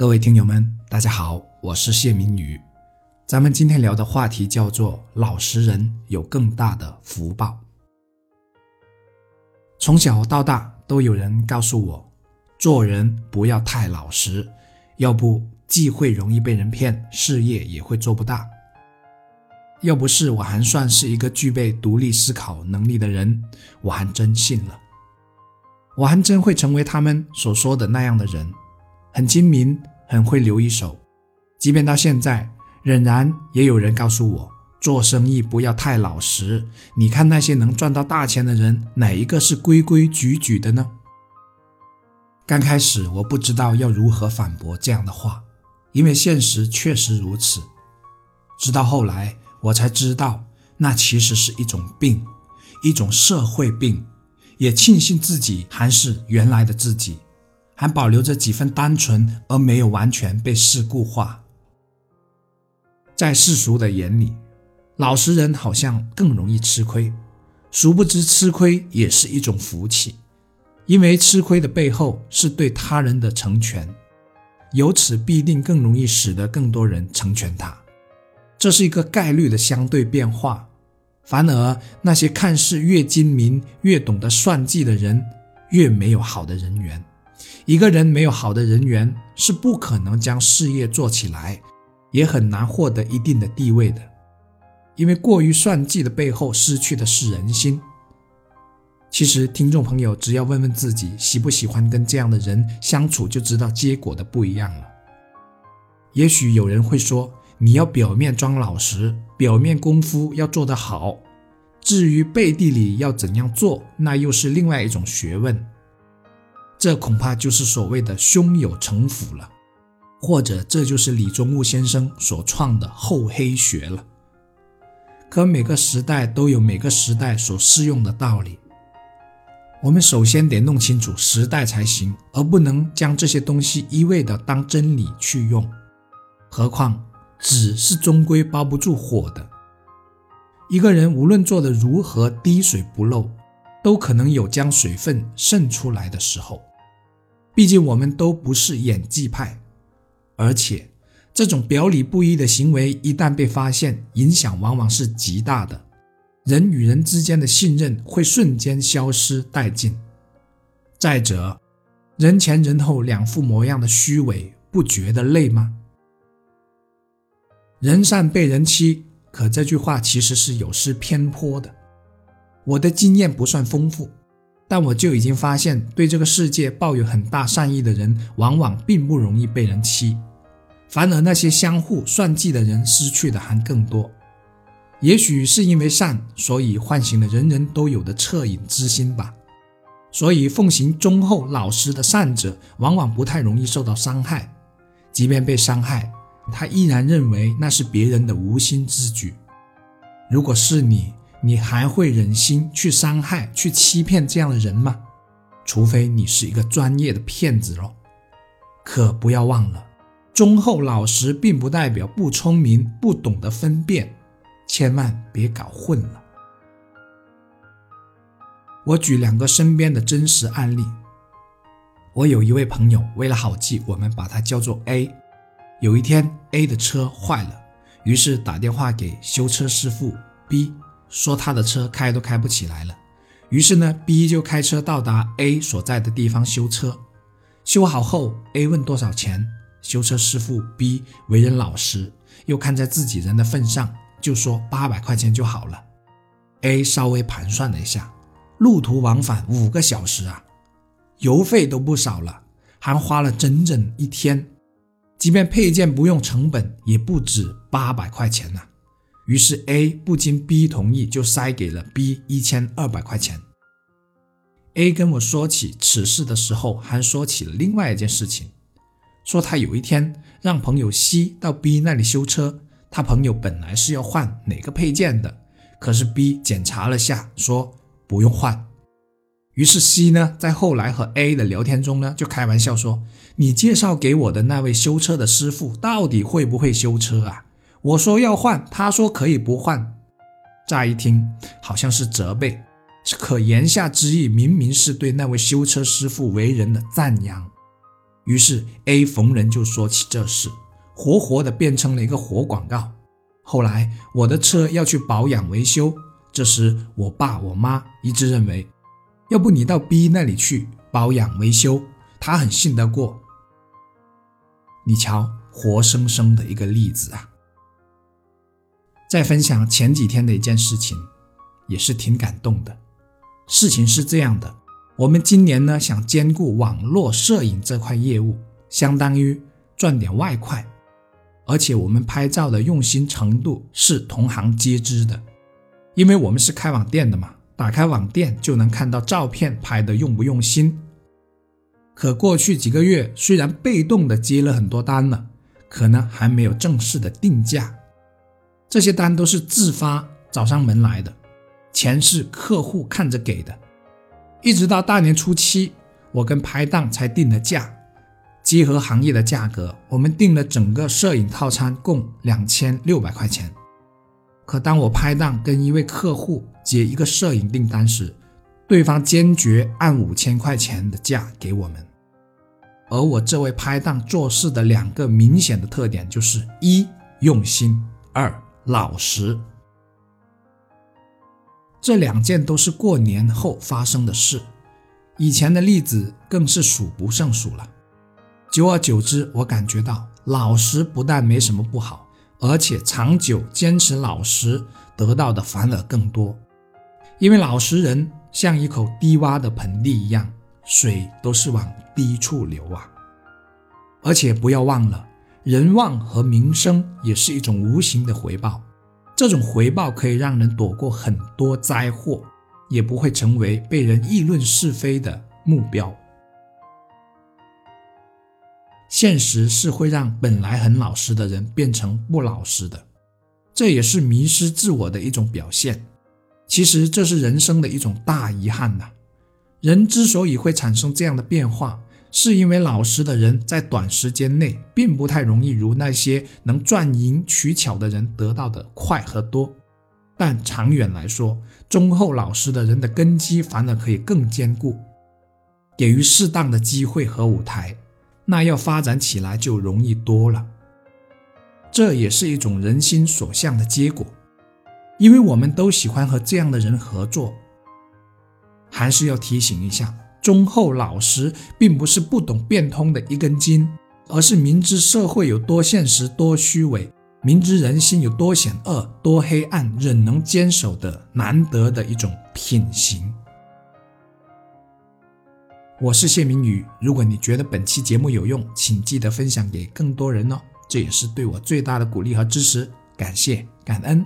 各位听友们，大家好，我是谢明宇。咱们今天聊的话题叫做“老实人有更大的福报”。从小到大，都有人告诉我，做人不要太老实，要不既会容易被人骗，事业也会做不大。要不是我还算是一个具备独立思考能力的人，我还真信了。我还真会成为他们所说的那样的人，很精明，很会留一手。即便到现在，仍然也有人告诉我，做生意不要太老实。你看那些能赚到大钱的人，哪一个是规规矩矩的呢？刚开始我不知道要如何反驳这样的话，因为现实确实如此。直到后来。我才知道，那其实是一种病，一种社会病。也庆幸自己还是原来的自己，还保留着几分单纯，而没有完全被世故化。在世俗的眼里，老实人好像更容易吃亏，殊不知吃亏也是一种福气，因为吃亏的背后是对他人的成全，由此必定更容易使得更多人成全他。这是一个概率的相对变化，反而那些看似越精明、越懂得算计的人，越没有好的人缘。一个人没有好的人缘，是不可能将事业做起来，也很难获得一定的地位的。因为过于算计的背后，失去的是人心。其实，听众朋友只要问问自己，喜不喜欢跟这样的人相处，就知道结果的不一样了。也许有人会说。你要表面装老实，表面功夫要做得好，至于背地里要怎样做，那又是另外一种学问。这恐怕就是所谓的胸有成府了，或者这就是李宗吾先生所创的厚黑学了。可每个时代都有每个时代所适用的道理，我们首先得弄清楚时代才行，而不能将这些东西一味的当真理去用。何况。纸是终归包不住火的。一个人无论做的如何滴水不漏，都可能有将水分渗出来的时候。毕竟我们都不是演技派，而且这种表里不一的行为一旦被发现，影响往往是极大的。人与人之间的信任会瞬间消失殆尽。再者，人前人后两副模样的虚伪，不觉得累吗？人善被人欺，可这句话其实是有失偏颇的。我的经验不算丰富，但我就已经发现，对这个世界抱有很大善意的人，往往并不容易被人欺，反而那些相互算计的人，失去的还更多。也许是因为善，所以唤醒了人人都有的恻隐之心吧。所以奉行忠厚老实的善者，往往不太容易受到伤害，即便被伤害。他依然认为那是别人的无心之举。如果是你，你还会忍心去伤害、去欺骗这样的人吗？除非你是一个专业的骗子喽。可不要忘了，忠厚老实并不代表不聪明、不懂得分辨，千万别搞混了。我举两个身边的真实案例。我有一位朋友，为了好记，我们把他叫做 A。有一天，A 的车坏了，于是打电话给修车师傅 B，说他的车开都开不起来了。于是呢，B 就开车到达 A 所在的地方修车。修好后，A 问多少钱，修车师傅 B 为人老实，又看在自己人的份上，就说八百块钱就好了。A 稍微盘算了一下，路途往返五个小时啊，油费都不少了，还花了整整一天。即便配件不用成本，也不止八百块钱呐。于是 A 不经 B 同意，就塞给了 B 一千二百块钱。A 跟我说起此事的时候，还说起了另外一件事情，说他有一天让朋友 C 到 B 那里修车，他朋友本来是要换哪个配件的，可是 B 检查了下，说不用换。于是 C 呢，在后来和 A 的聊天中呢，就开玩笑说：“你介绍给我的那位修车的师傅，到底会不会修车啊？”我说要换，他说可以不换。乍一听好像是责备，可言下之意明明是对那位修车师傅为人的赞扬。于是 A 逢人就说起这事，活活的变成了一个活广告。后来我的车要去保养维修，这时我爸我妈一致认为，要不你到 B 那里去保养维修，他很信得过。你瞧，活生生的一个例子啊！再分享前几天的一件事情，也是挺感动的。事情是这样的，我们今年呢想兼顾网络摄影这块业务，相当于赚点外快。而且我们拍照的用心程度是同行皆知的，因为我们是开网店的嘛，打开网店就能看到照片拍的用不用心。可过去几个月虽然被动的接了很多单了，可能还没有正式的定价，这些单都是自发找上门来的，钱是客户看着给的，一直到大年初七，我跟拍档才定了价。集合行业的价格，我们定了整个摄影套餐共两千六百块钱。可当我拍档跟一位客户接一个摄影订单时，对方坚决按五千块钱的价给我们。而我这位拍档做事的两个明显的特点就是：一用心，二老实。这两件都是过年后发生的事，以前的例子更是数不胜数了。久而久之，我感觉到老实不但没什么不好，而且长久坚持老实得到的反而更多。因为老实人像一口低洼的盆地一样，水都是往低处流啊。而且不要忘了，人望和名声也是一种无形的回报，这种回报可以让人躲过很多灾祸，也不会成为被人议论是非的目标。现实是会让本来很老实的人变成不老实的，这也是迷失自我的一种表现。其实这是人生的一种大遗憾呐。人之所以会产生这样的变化，是因为老实的人在短时间内并不太容易如那些能赚银取巧的人得到的快和多，但长远来说，忠厚老实的人的根基反而可以更坚固，给予适当的机会和舞台。那要发展起来就容易多了，这也是一种人心所向的结果，因为我们都喜欢和这样的人合作。还是要提醒一下，忠厚老实并不是不懂变通的一根筋，而是明知社会有多现实、多虚伪，明知人心有多险恶、多黑暗，仍能坚守的难得的一种品行。我是谢明宇，如果你觉得本期节目有用，请记得分享给更多人哦，这也是对我最大的鼓励和支持，感谢感恩。